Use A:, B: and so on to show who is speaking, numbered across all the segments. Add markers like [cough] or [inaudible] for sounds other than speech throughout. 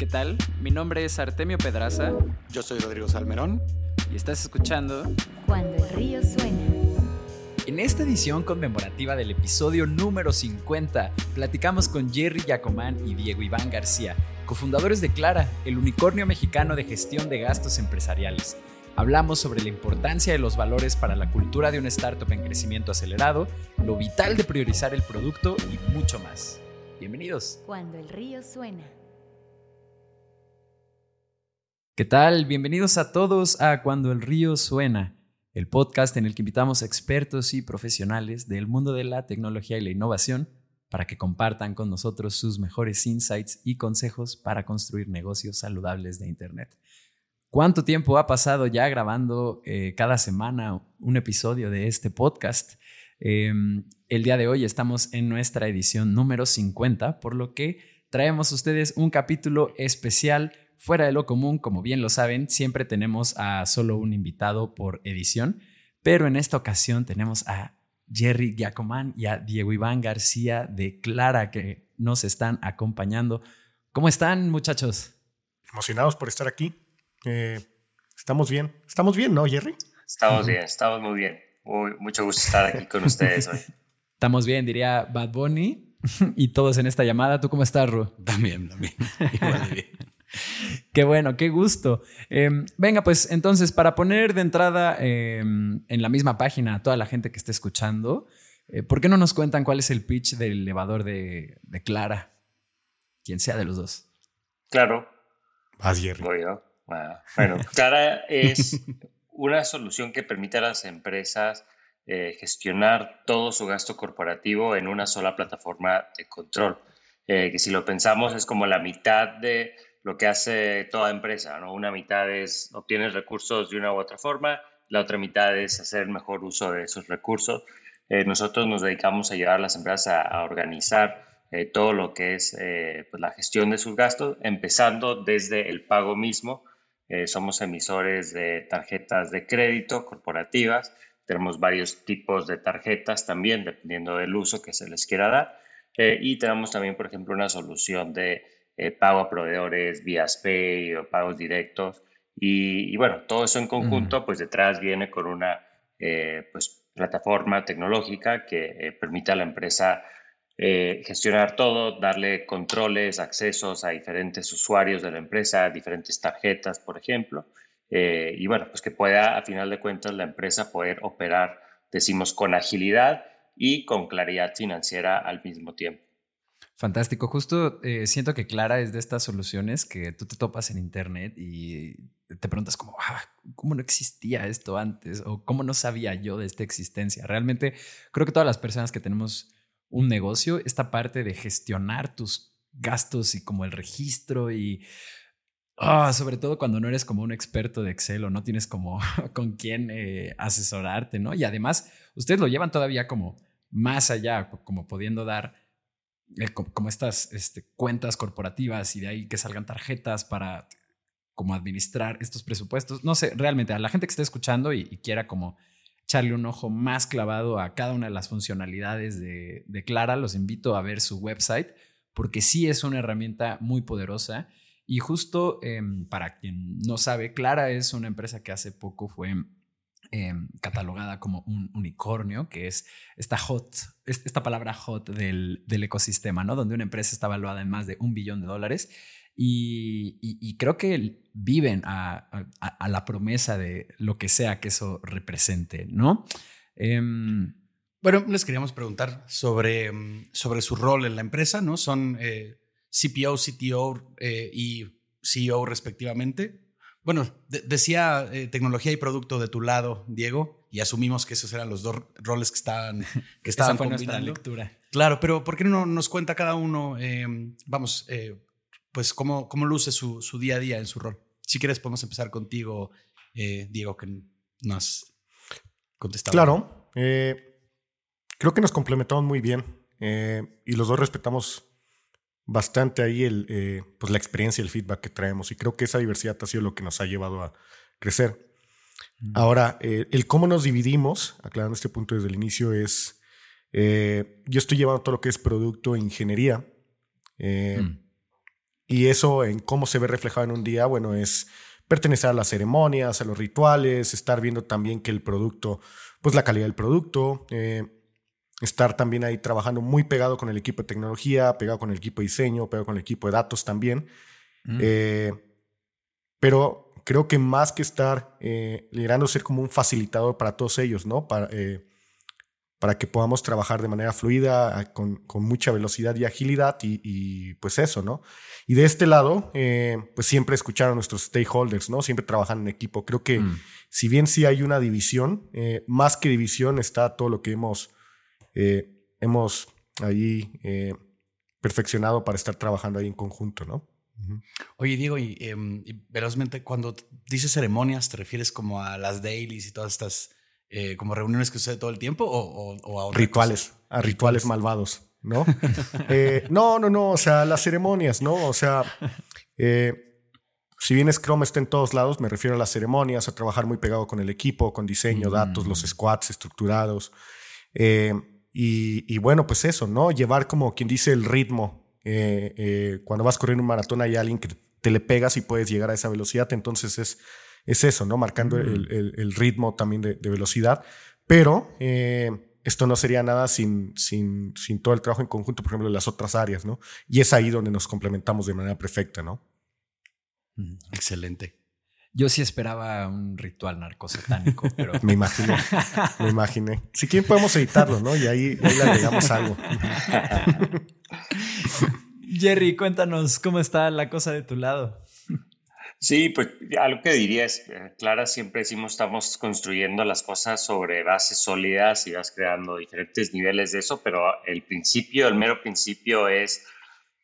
A: ¿Qué tal? Mi nombre es Artemio Pedraza.
B: Yo soy Rodrigo Salmerón.
A: Y estás escuchando
C: Cuando el río suena.
A: En esta edición conmemorativa del episodio número 50, platicamos con Jerry Yacomán y Diego Iván García, cofundadores de Clara, el unicornio mexicano de gestión de gastos empresariales. Hablamos sobre la importancia de los valores para la cultura de una startup en crecimiento acelerado, lo vital de priorizar el producto y mucho más. Bienvenidos.
C: Cuando el río suena.
A: ¿Qué tal? Bienvenidos a todos a Cuando el río suena, el podcast en el que invitamos expertos y profesionales del mundo de la tecnología y la innovación para que compartan con nosotros sus mejores insights y consejos para construir negocios saludables de Internet. ¿Cuánto tiempo ha pasado ya grabando eh, cada semana un episodio de este podcast? Eh, el día de hoy estamos en nuestra edición número 50, por lo que traemos a ustedes un capítulo especial fuera de lo común. Como bien lo saben, siempre tenemos a solo un invitado por edición, pero en esta ocasión tenemos a Jerry Giacomán y a Diego Iván García de Clara que nos están acompañando. ¿Cómo están, muchachos?
D: Emocionados por estar aquí. Eh, estamos bien. Estamos bien, ¿no, Jerry?
E: Estamos bien, estamos muy bien. Muy, mucho gusto estar aquí con ustedes hoy. [laughs]
A: Estamos bien, diría Bad Bunny y todos en esta llamada. ¿Tú cómo estás, Ru?
B: También, también. [laughs] Igual de bien. [laughs]
A: Qué bueno, qué gusto. Eh, venga, pues entonces, para poner de entrada eh, en la misma página a toda la gente que esté escuchando, eh, ¿por qué no nos cuentan cuál es el pitch del elevador de, de Clara? Quien sea de los dos.
E: Claro.
D: Vas, Jerry.
E: Voy yo. Bueno, [laughs] Clara es una solución que permite a las empresas eh, gestionar todo su gasto corporativo en una sola plataforma de control. Eh, que si lo pensamos es como la mitad de lo que hace toda empresa, ¿no? Una mitad es obtienes recursos de una u otra forma, la otra mitad es hacer mejor uso de esos recursos. Eh, nosotros nos dedicamos a ayudar a las empresas a, organizar eh, todo lo que es eh, pues la gestión de sus gastos, empezando desde el pago mismo. Somos emisores de tarjetas de crédito corporativas, tenemos varios tipos de tarjetas también, dependiendo del uso que se les quiera dar. y tenemos también, por ejemplo, una solución de pago a proveedores vía Pay o pagos directos. Y, y, bueno, todo eso en conjunto, pues detrás viene con una pues, plataforma tecnológica que permite a la empresa eh, gestionar todo, darle controles, accesos a diferentes usuarios de la empresa, diferentes tarjetas, por ejemplo. Eh, y bueno, pues que pueda, a final de cuentas, la empresa poder operar, decimos, con agilidad y con claridad financiera al mismo tiempo.
A: Fantástico. Justo eh, siento que Clara es de estas soluciones que tú te topas en Internet y te preguntas como, ah, ¿cómo no existía esto antes? O ¿cómo no sabía yo de esta existencia? Realmente creo que todas las personas que tenemos un negocio, esta parte de gestionar tus gastos y como el registro y ah, sobre todo cuando no eres como un experto de Excel o no tienes como [laughs] con quién eh, asesorarte, ¿no? Y además, ustedes lo llevan todavía como más allá, como pudiendo dar como, estas este, cuentas corporativas y de ahí que salgan tarjetas para como administrar estos presupuestos. No sé, realmente a la gente que esté escuchando y quiera como echarle un ojo más clavado a cada una de las funcionalidades de, Clara, los invito a ver su website porque sí es una herramienta muy poderosa. Y justo em, para quien no sabe, Clara es una empresa que hace poco fue em, catalogada como un unicornio, que es esta hot, esta palabra hot del, del, ecosistema, ¿no? Donde una empresa está valuada en más de un billón de dólares y, creo que viven a, la promesa de lo que sea que eso represente, ¿no?
B: Em, bueno, les queríamos preguntar sobre, mm, sobre su rol en la empresa, ¿no? Son eh, CPO, CTO eh, y CEO respectivamente. Bueno, decía eh, tecnología y producto de tu lado, Diego, y asumimos que esos eran los dos roles que estaban, que [laughs] estaban
A: Esa fue nuestra lectura.
B: Claro, pero ¿por qué no nos cuenta cada uno, em, vamos, pues cómo, cómo luce su, su, día a día en su rol. Si quieres, podemos empezar contigo, eh, Diego, que nos contestado.
D: Claro, eh, creo que nos complementamos muy bien eh, y los dos respetamos bastante ahí el, pues la experiencia y el feedback que traemos y creo que esa diversidad ha sido lo que nos ha llevado a crecer. Ahora, el cómo nos dividimos, aclarando este punto desde el inicio, es, yo estoy llevando todo lo que es producto e ingeniería. Mm Y eso en cómo se ve reflejado en un día, bueno, es pertenecer a las ceremonias, a los rituales, estar viendo también que el producto, pues la calidad del producto, eh, estar también ahí trabajando muy pegado con el equipo de tecnología, pegado con el equipo de diseño, pegado con el equipo de datos también. Mm. Eh, pero creo que más que estar eh, liderando, ser como un facilitador para todos ellos, ¿no? Para, eh, para que podamos trabajar de manera fluida, con, con mucha velocidad y agilidad y, pues eso, ¿no? Y de este lado, pues siempre escuchar a nuestros stakeholders, ¿no? Siempre trabajan en equipo. Creo que mm. si bien sí hay una división, más que división está todo lo que hemos eh, hemos ahí eh, perfeccionado para estar trabajando ahí en conjunto, ¿no?
B: Oye, Diego, em, y, velozmente, cuando dices ceremonias, ¿te refieres como a las dailies y todas estas eh, como reuniones que sucede todo el tiempo o,
D: a rituales, a rituales malvados, ¿no? [laughs] no, no, no, o sea, las ceremonias, ¿no? O sea, si bien Scrum está en todos lados, me refiero a las ceremonias, a trabajar muy pegado con el equipo, con diseño, datos, los mm. squads estructurados. Y, bueno, pues eso, ¿no? Llevar como quien dice el ritmo. Eh, eh, cuando vas corriendo un maratón hay alguien que te le pegas y puedes llegar a esa velocidad. Entonces es, es eso, ¿no? Marcando el, ritmo también de, velocidad. Pero eh, esto no sería nada sin, sin, sin, todo el trabajo en conjunto, por ejemplo, de las otras áreas, ¿no? Y es ahí donde nos complementamos de manera perfecta, ¿no?
B: Excelente.
A: Yo sí esperaba un ritual narcosatánico, [laughs] pero.
D: me imaginé, me imaginé. Si quieren podemos editarlo, ¿no? Y ahí, le agregamos algo.
A: Jerry, cuéntanos cómo está la cosa de tu lado.
E: Sí, pues algo que diría es, eh, Clara, siempre decimos estamos construyendo las cosas sobre bases sólidas y vas creando diferentes niveles de eso, pero el principio, el mero principio es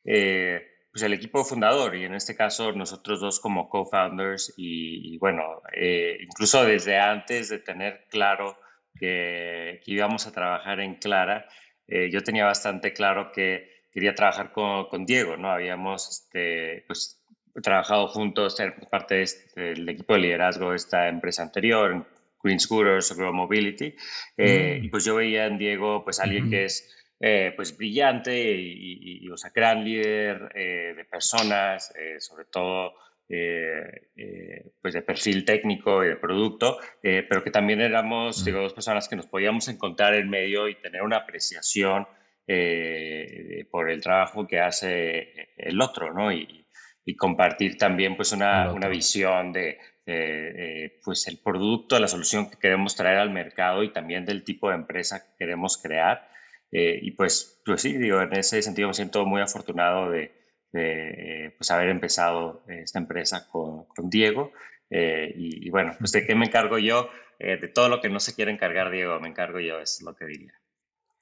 E: eh, pues el equipo fundador y en este caso nosotros dos como co-founders y, bueno, eh, incluso desde antes de tener claro que, íbamos a trabajar en Clara, eh, yo tenía bastante claro que quería trabajar con, con Diego, ¿no? Habíamos este, pues, trabajado juntos, ser parte este, del equipo de liderazgo de esta empresa anterior, Green Scooters, Grow Mobility, eh, mm. y pues yo veía en Diego pues alguien que es eh, pues brillante y, o sea, gran líder eh, de personas, eh, sobre todo pues de perfil técnico y de producto, pero que también éramos, digo, dos personas que nos podíamos encontrar en medio y tener una apreciación por el trabajo que hace el otro, ¿no? Y, compartir también pues una, una visión de, pues el producto, la solución que queremos traer al mercado y también del tipo de empresa que queremos crear. Eh, y pues, pues sí, digo, en ese sentido me siento muy afortunado de, de pues haber empezado esta empresa con, con Diego. Eh, y, bueno, pues de qué me encargo yo, eh, de todo lo que no se quiere encargar Diego, me encargo yo, es lo que diría.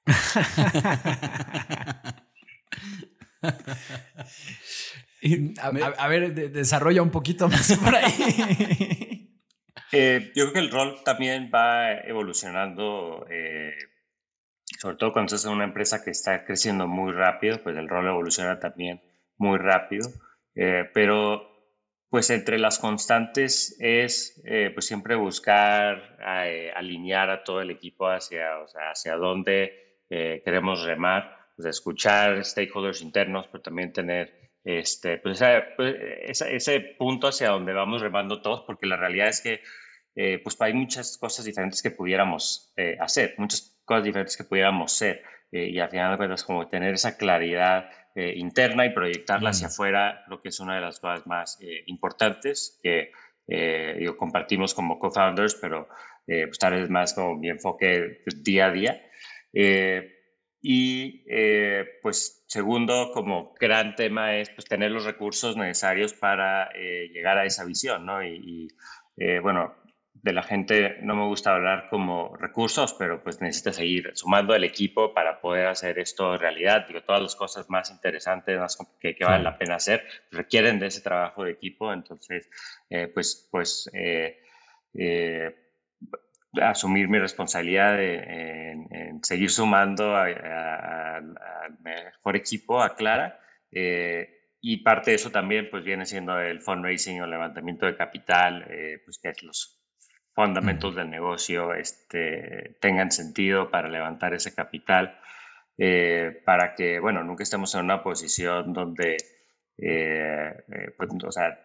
E: [laughs]
A: a, ver, desarrolla un poquito más por ahí. [laughs]
E: yo creo que el rol también va evolucionando sobre todo cuando estás en una empresa que está creciendo muy rápido, pues el rol evoluciona también muy rápido, eh, pero pues entre las constantes es eh, pues siempre buscar eh, alinear a todo el equipo hacia, o sea, hacia dónde queremos remar, pues escuchar stakeholders internos, pero también tener este, pues, pues ese, ese punto hacia donde vamos remando todos, porque la realidad es que pues hay muchas cosas diferentes que pudiéramos hacer, muchas cosas diferentes que pudiéramos ser. Eh, y al final de cuentas, como tener esa claridad eh, interna y proyectarla hacia afuera, creo que es una de las cosas más eh, importantes que digo, compartimos como co-founders, pero pues tal vez más como mi enfoque día a día. y pues segundo, como gran tema es pues, tener los recursos necesarios para llegar a esa visión, ¿no? Y, y bueno, de la gente no me gusta hablar como recursos, pero pues necesita seguir sumando el equipo para poder hacer esto realidad. Digo, todas las cosas más interesantes, más que, que valen la pena hacer, requieren de ese trabajo de equipo. Entonces, eh, pues, pues eh, eh, asumir mi responsabilidad en, seguir sumando al mejor equipo, a Clara. y parte de eso también pues viene siendo el fundraising o levantamiento de capital, pues que es los fundamentos del negocio este, tengan sentido para levantar ese capital, eh, para que, bueno, nunca estemos en una posición donde pues, o sea,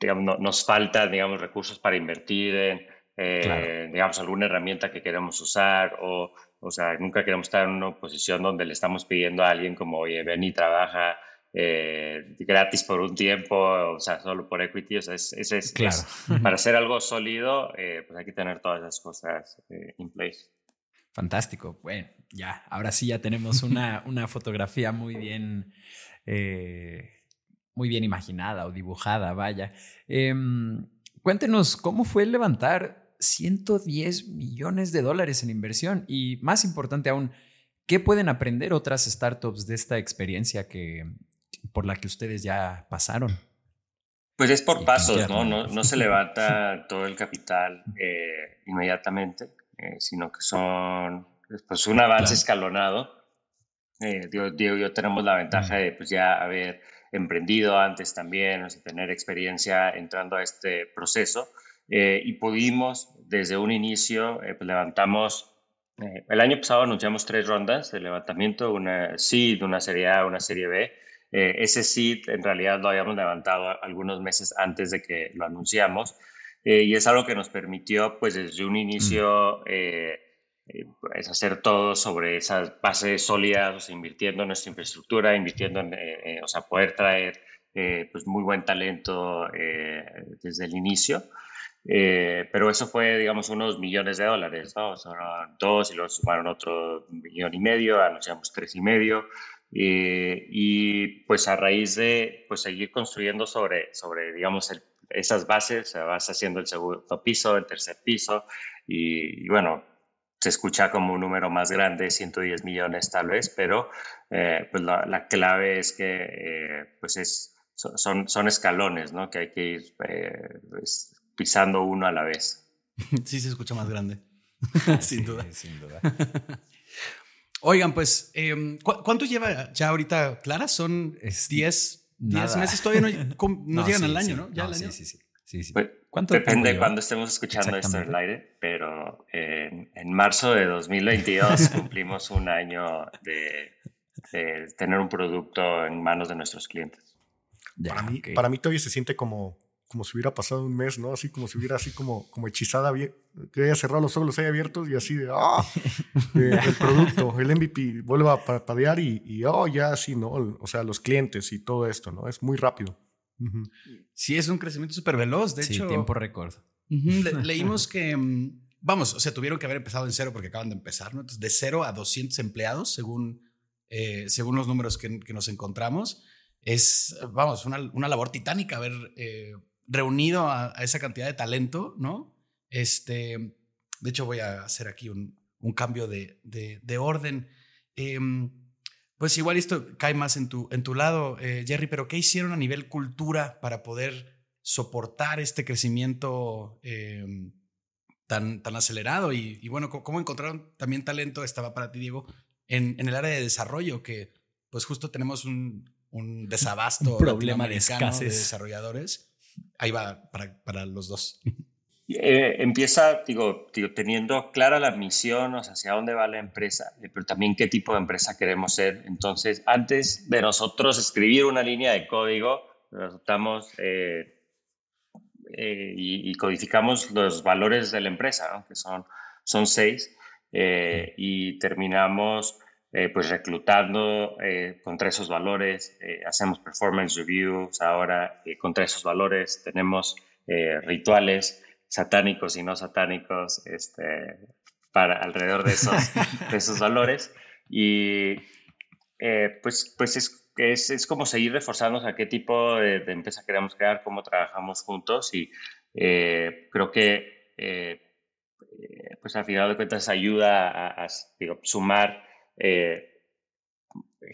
E: digamos, nos falta, digamos, recursos para invertir en, digamos, alguna herramienta que queremos usar o, o sea, nunca queremos estar en una posición donde le estamos pidiendo a alguien como, oye, ven y trabaja eh, gratis por un tiempo, o sea, solo por equity. O sea, es, es, claro. para hacer algo sólido, eh, pues hay que tener todas esas cosas eh, in place.
A: Fantástico. Bueno, ya, ahora sí ya tenemos una, [laughs] una fotografía muy bien, muy bien imaginada o dibujada, vaya. Em, cuéntenos, ¿cómo fue levantar 110 millones de dólares en inversión? Y más importante aún, ¿qué pueden aprender otras startups de esta experiencia que, por la que ustedes ya pasaron?
E: Pues es por pasos, ¿no? ¿no? se [laughs] levanta todo el capital eh, inmediatamente, eh, sino que son pues, un avance escalonado. Eh, Diego, y yo tenemos la ventaja de pues, ya haber emprendido antes también, o tener experiencia entrando a este proceso. y pudimos, desde un inicio, pues levantamos, el año pasado anunciamos tres rondas de levantamiento, una seed, una serie A, una serie B, eh, ese seed en realidad lo habíamos levantado algunos meses antes de que lo anunciamos eh, y es algo que nos permitió pues desde un inicio mm. eh, pues, hacer todo sobre esas bases sólidas, invirtiendo en nuestra infraestructura, invirtiendo en, o sea, poder traer pues muy buen talento desde el inicio. pero eso fue, digamos, unos millones de dólares, ¿no? Son dos y luego sumaron otro millón y medio, anunciamos tres y medio. Eh, y pues a raíz de pues seguir construyendo sobre, sobre digamos, esas bases, se vas haciendo el segundo piso, el tercer piso, y, bueno, se escucha como un número más grande, 110 millones tal vez, pero eh, pues la, la, clave es que eh, pues es, son, son escalones, ¿no? Que hay que ir pues, pisando uno a la vez. [laughs]
B: Sí, se escucha más grande. [laughs] sin duda. Sin duda. [laughs] Oigan, pues, em, ¿cuánto lleva ya ahorita Clara? ¿Son 10 meses? Todavía no, [laughs] llegan al año, ¿no? ¿Ya
E: Sí, sí, sí. sí, pues, ¿Cuánto depende de cuándo estemos escuchando esto en el aire, pero en, marzo de 2022 [laughs] cumplimos un año de, tener un producto en manos de nuestros clientes.
D: para, mí, para mí todavía se siente como como si hubiera pasado un mes, ¿no? Así como si hubiera así como, como hechizada, que haya cerrado los ojos, los haya abiertos y así de, ah, [laughs] el producto, el MVP, vuelve a parpadear y, y, oh, ya así, ¿no? O sea, los clientes y todo esto, ¿no? Es muy rápido.
B: Sí, es un crecimiento súper veloz, de
A: sí,
B: hecho.
A: tiempo récord. [laughs]
B: leímos que, mm, vamos, o sea, tuvieron que haber empezado en cero porque acaban de empezar, ¿no? Entonces, de cero a 200 empleados, según, eh, según los números que, que, nos encontramos. Es, vamos, una, una labor titánica haber eh, reunido a, esa cantidad de talento, ¿no? Este, de hecho, voy a hacer aquí un, cambio de, orden. Em, pues igual esto cae más en tu, en tu lado, eh, Jerry, pero ¿qué hicieron a nivel cultura para poder soportar este crecimiento em, tan, tan acelerado? Y, bueno, ¿cómo encontraron también talento? Estaba para ti, Diego, en, el área de desarrollo, que pues justo tenemos un, desabasto [laughs] un
A: problema de escasez
B: de desarrolladores ahí va para, los dos.
E: Eh, empieza, digo, teniendo clara la misión, o sea, hacia dónde va la empresa, eh, pero también qué tipo de empresa queremos ser. Entonces, antes de nosotros escribir una línea de código, resultamos eh, y, codificamos los valores de la empresa, que son, son seis, y terminamos pues reclutando contra esos valores, hacemos performance reviews ahora contra esos valores, tenemos rituales satánicos y no satánicos este, para alrededor de esos, [laughs] de esos valores. Y eh, pues, pues es, es, es, como seguir reforzándonos a qué tipo de, empresa queremos crear, cómo trabajamos juntos y eh, creo que eh, pues al final de cuentas ayuda a, a digo, sumar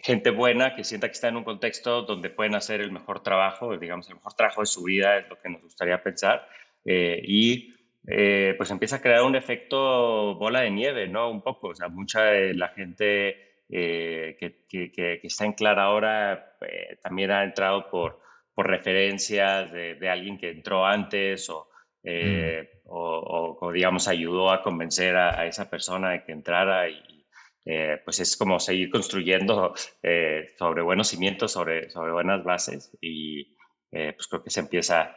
E: gente buena que sienta que está en un contexto donde pueden hacer el mejor trabajo, digamos, el mejor trabajo de su vida es lo que nos gustaría pensar eh, y eh, pues empieza a crear un efecto bola de nieve, ¿no? Un poco, o sea, mucha de la gente eh, que, que, está en Clara ahora también ha entrado por, por referencias de, alguien que entró antes o, mm. o, digamos, ayudó a convencer a, esa persona de que entrara y, pues es como seguir construyendo sobre buenos cimientos, sobre, sobre buenas bases y pues creo que se empieza,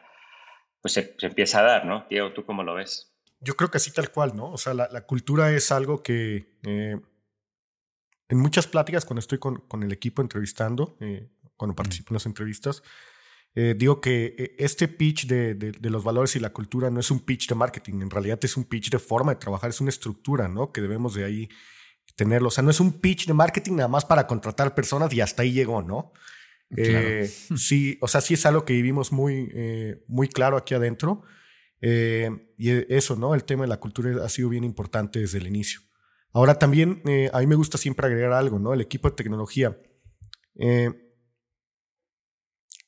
E: pues se, empieza a dar, ¿no? Diego, ¿tú cómo lo ves?
D: Yo creo que así tal cual, ¿no? O sea, la, la cultura es algo que en muchas pláticas cuando estoy con, con el equipo entrevistando, eh, cuando participo en las entrevistas, eh, digo que eh, este pitch de, de, los valores y la cultura no es un pitch de marketing, en realidad es un pitch de forma de trabajar, es una estructura, ¿no? Que debemos de ahí tenerlo. O sea, no es un pitch de marketing nada más para contratar personas y hasta ahí llegó, ¿no? sí, o sea, sí es algo que vivimos muy, muy claro aquí adentro. y eso, ¿no? El tema de la cultura ha sido bien importante desde el inicio. Ahora también eh, a mí me gusta siempre agregar algo, ¿no? El equipo de tecnología. Eh,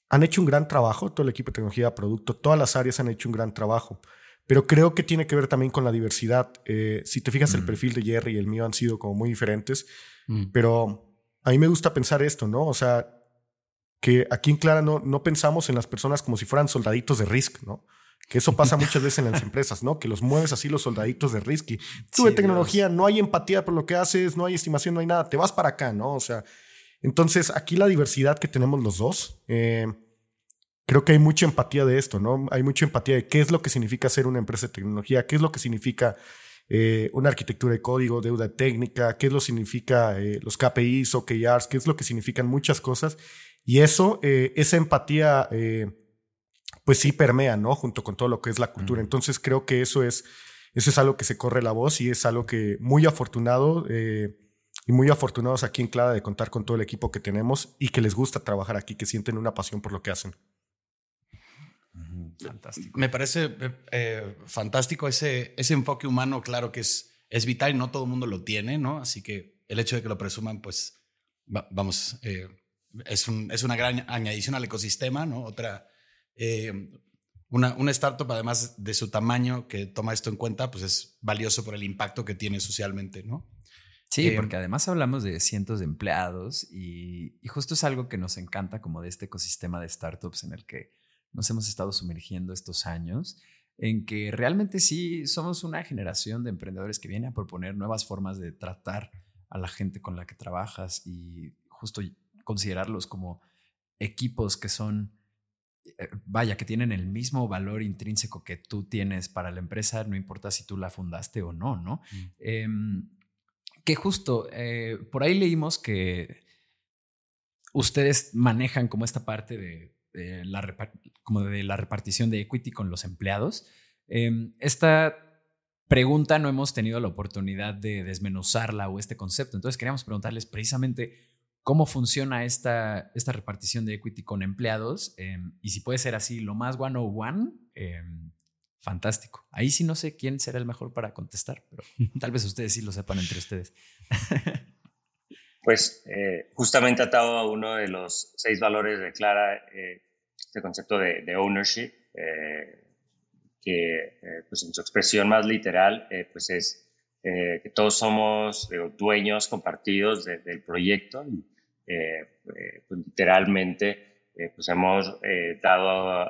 D: han hecho un gran trabajo, todo el equipo de tecnología, producto, todas las áreas han hecho un gran trabajo, pero creo que tiene que ver también con la diversidad. Eh, si te fijas, el mm. perfil de Jerry y el mío han sido como muy diferentes, mm. pero a mí me gusta pensar esto, ¿no? O sea, que aquí en Clara no, no pensamos en las personas como si fueran soldaditos de Risk, ¿no? Que eso pasa muchas veces en las [laughs] empresas, ¿no? Que los mueves así los soldaditos de risky. Tú de tecnología, no hay empatía por lo que haces, no hay estimación, no hay nada, te vas para acá, ¿no? O sea, entonces aquí la diversidad que tenemos los dos, eh, creo que hay mucha empatía de esto, ¿no? Hay mucha empatía de qué es lo que significa ser una empresa de tecnología, qué es lo que significa eh, una arquitectura de código, deuda técnica, qué es lo que significa eh, los KPIs, OKRs, qué es lo que significan muchas cosas. Y eso, esa empatía pues sí permea, ¿no? Junto con todo lo que es la cultura. Entonces creo que eso es, eso es algo que se corre la voz y es algo que muy afortunado eh, y muy afortunados aquí en Clara de contar con todo el equipo que tenemos y que les gusta trabajar aquí, que sienten una pasión por lo que hacen.
B: Fantástico. Me parece eh, eh, fantástico ese, ese enfoque humano, claro que es, es vital y no todo el mundo lo tiene, ¿no? Así que el hecho de que lo presuman, pues vamos, es, un, es una gran añadición al ecosistema, ¿no? Otra, eh, una, una, startup, además de su tamaño, que toma esto en cuenta, pues es valioso por el impacto que tiene socialmente, ¿no?
A: Sí, eh, porque además hablamos de cientos de empleados y, y, justo es algo que nos encanta como de este ecosistema de startups en el que nos hemos estado sumergiendo estos años, en que realmente sí somos una generación de emprendedores que viene a proponer nuevas formas de tratar a la gente con la que trabajas y justo considerarlos como equipos que son eh, vaya, que tienen el mismo valor intrínseco que tú tienes para la empresa, no importa si tú la fundaste o no, ¿no? Mm. Em, que justo, eh, por ahí leímos que ustedes manejan como esta parte de, la, como de la repartición de equity con los empleados. Em, esta pregunta no hemos tenido la oportunidad de desmenuzarla o este concepto, entonces queríamos preguntarles precisamente cómo funciona esta, esta repartición de equity con empleados em, y si puede ser así lo más one on one, fantástico. Ahí sí no sé quién será el mejor para contestar, pero [laughs] tal vez ustedes sí lo sepan entre ustedes. [laughs]
E: Pues eh, justamente atado a uno de los seis valores de Clara, eh, este concepto de, ownership, eh, que pues en su expresión más literal, pues es que todos somos dueños compartidos del proyecto y eh, eh, pues, literalmente eh, pues hemos dado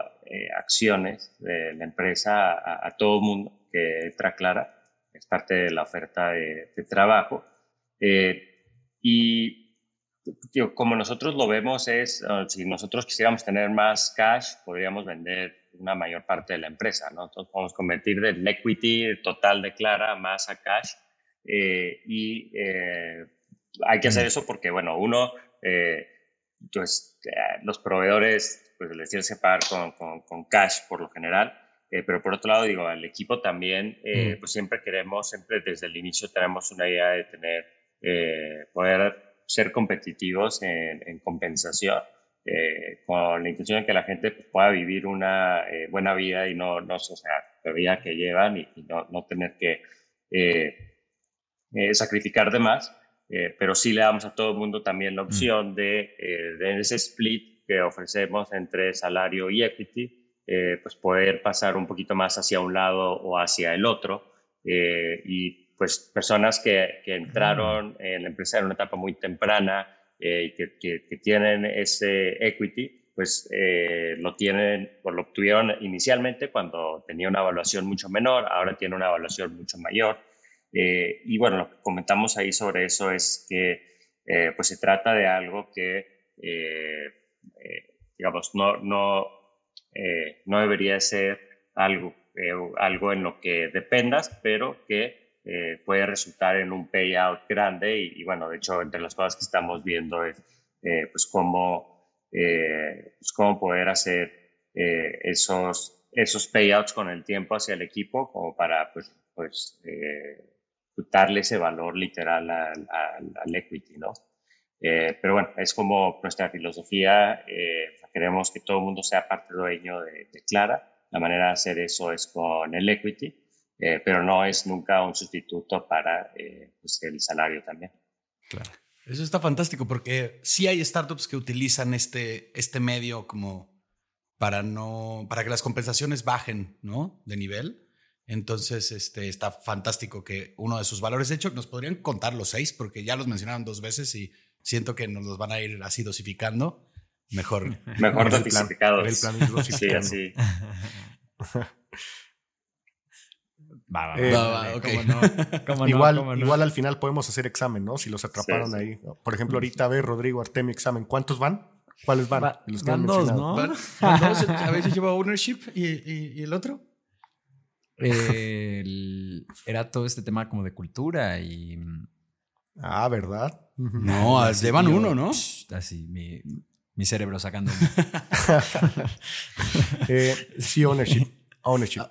E: acciones de la empresa a, todo el mundo que entra clara, es parte de la oferta de, trabajo. Y como nosotros lo vemos es, si nosotros quisiéramos tener más cash, podríamos vender una mayor parte de la empresa, ¿no? Entonces podemos convertir del equity total de Clara más a cash y hay que hacer eso porque, bueno, uno, eh, pues, eh, los proveedores, pues les tienes que pagar con, con, cash por lo general, eh, pero por otro lado, digo, al equipo también, mm. pues siempre queremos, siempre desde el inicio tenemos una idea de tener, poder ser competitivos en, compensación. con la intención de que la gente pueda vivir una buena vida y no, no o sea, la vida que llevan y, y no, no, tener que sacrificar de más. Eh, pero sí le damos a todo el mundo también la mm. opción de, eh, de ese split que ofrecemos entre salario y equity, eh, pues poder pasar un poquito más hacia un lado o hacia el otro. y pues personas que, que, entraron en la empresa en una etapa muy temprana y que, que, tienen ese equity, pues lo tienen o lo obtuvieron inicialmente cuando tenía una evaluación mucho menor, ahora tiene una evaluación mucho mayor. y bueno, lo que comentamos ahí sobre eso es que pues se trata de algo que, digamos, no, no, no debería ser algo, algo en lo que dependas, pero que eh, puede resultar en un payout grande y, bueno, de hecho, entre las cosas que estamos viendo es eh, pues cómo, eh, pues cómo poder hacer esos, esos payouts con el tiempo hacia el equipo como para pues, pues darle ese valor literal al, al, equity, ¿no? pero bueno, es como nuestra filosofía, queremos que todo el mundo sea parte dueño de, de Clara, la manera de hacer eso es con el equity eh, pero no es nunca un sustituto para eh, pues, el salario también.
B: Claro. Eso está fantástico porque sí hay startups que utilizan este, este medio como para no para que las compensaciones bajen, ¿no? De nivel. Entonces, este está fantástico que uno de sus valores, de hecho, nos podrían contar los seis porque ya los mencionaron dos veces y siento que nos los van a ir así dosificando. Mejor. [laughs]
E: Mejor dosificados. El plan, el [laughs] sí, así. [laughs]
D: igual, igual al final podemos hacer examen, ¿no? Si los atraparon ahí. Por ejemplo, ahorita ve Rodrigo Artemio examen. ¿Cuántos van? ¿Cuáles van?
A: los van dos, ¿no? ¿Van,
B: dos? A veces lleva ownership y, y, el otro.
A: era todo este tema como de cultura y.
D: Ah, ¿verdad?
B: No, llevan uno, ¿no?
A: Así, mi, mi cerebro sacando. [laughs]
D: eh, sí, ownership. Ownership.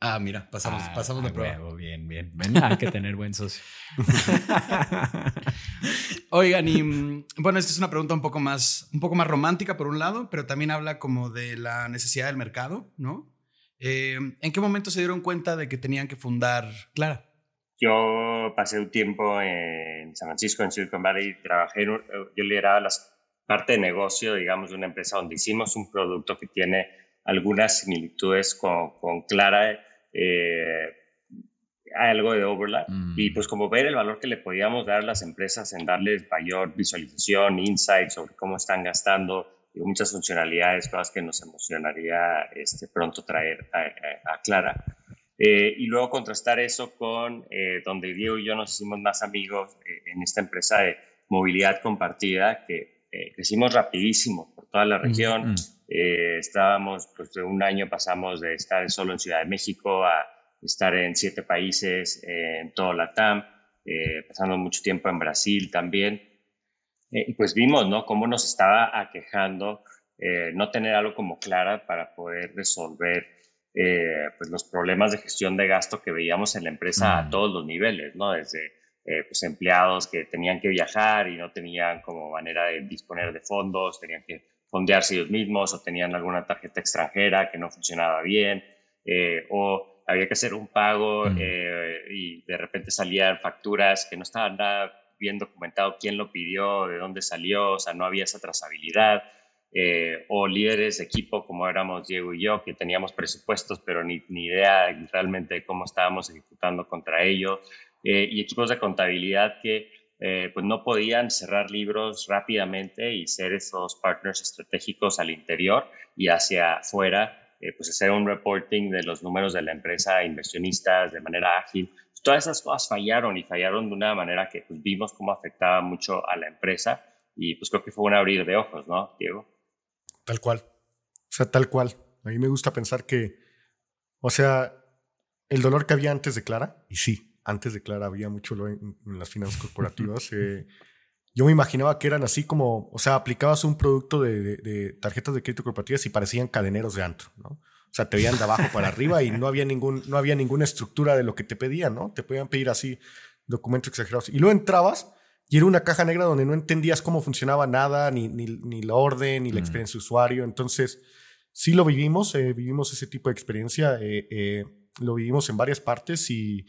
D: Ah,
B: Ah, mira, pasamos, ah, pasamos de prueba.
A: bien, bien. hay que tener buen socio. [laughs]
B: Oigan, y mm, bueno, esta es una pregunta un poco más, un poco más romántica por un lado, pero también habla como de la necesidad del mercado, ¿no? Eh, ¿En qué momento se dieron cuenta de que tenían que fundar Clara?
E: Yo pasé un tiempo en San Francisco, en Silicon Valley, trabajé, en, yo lideraba la parte de negocio, digamos, de una empresa donde hicimos un producto que tiene algunas similitudes con, con Clara, eh, algo de overlap. Y mm. pues como ver el valor que le podíamos dar a las empresas en darles mayor visualización, insight sobre cómo están gastando, y muchas funcionalidades, cosas que nos emocionaría este, pronto traer a, Clara. Eh, y luego contrastar eso con eh, donde Diego y yo nos hicimos más amigos en esta empresa de movilidad compartida, que crecimos rapidísimo por toda la región. Mm. Eh, estábamos, pues de un año pasamos de estar solo en Ciudad de México a estar en siete países en todo la TAM, eh, pasando mucho tiempo en Brasil también. Eh, y pues vimos, ¿no? Cómo nos estaba aquejando no tener algo como clara para poder resolver pues los problemas de gestión de gasto que veíamos en la empresa a todos los niveles, ¿no? Desde pues empleados que tenían que viajar y no tenían como manera de disponer de fondos, tenían que fondearse ellos mismos o tenían alguna tarjeta extranjera que no funcionaba bien eh, o había que hacer un pago eh, y de repente salían facturas que no estaban nada bien documentado quién lo pidió, de dónde salió, o sea, no había esa trazabilidad. Eh, o líderes de equipo como éramos Diego y yo, que teníamos presupuestos, pero ni, ni idea realmente de cómo estábamos ejecutando contra ellos, y equipos de contabilidad que eh, pues no podían cerrar libros rápidamente y ser esos partners estratégicos al interior y hacia afuera, eh, pues hacer un reporting de los números de la empresa inversionistas de manera ágil. Todas esas cosas fallaron y fallaron de una manera que pues, vimos cómo afectaba mucho a la empresa y pues creo que fue un abrir de ojos, ¿no, Diego?
D: Tal cual. O sea, tal cual. A mí me gusta pensar que, o sea, el dolor que había antes de Clara, y sí, antes de Clara había mucho en, en las finanzas corporativas. Eh, yo me imaginaba que eran así como, o sea, aplicabas un producto de, tarjetas de crédito corporativas y parecían cadeneros de antro, ¿no? O sea, te veían de abajo para arriba y no había, ningún, no había ninguna estructura de lo que te pedían, ¿no? Te podían pedir así documentos exagerados. Y luego entrabas y era una caja negra donde no entendías cómo funcionaba nada, ni, ni, la orden, ni la experiencia de usuario. Entonces, sí lo vivimos, eh, vivimos ese tipo de experiencia, eh, lo vivimos en varias partes y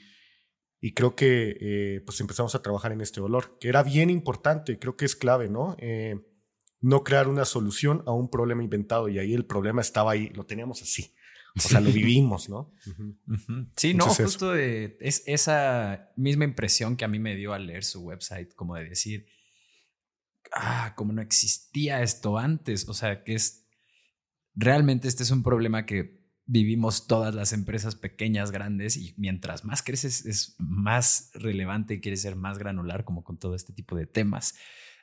D: y creo que eh, pues empezamos a trabajar en este dolor, que era bien importante, creo que es clave, ¿no? Eh, no crear una solución a un problema inventado y ahí el problema estaba ahí, lo teníamos así. O sea, lo vivimos, ¿no?
A: Sí, no, justo es esa misma impresión que a mí me dio al leer su website, como de decir, ah, como no existía esto antes, o sea, que es, realmente este es un problema que vivimos todas las empresas pequeñas, grandes, y mientras más creces es más relevante y quieres ser más granular como con todo este tipo de temas.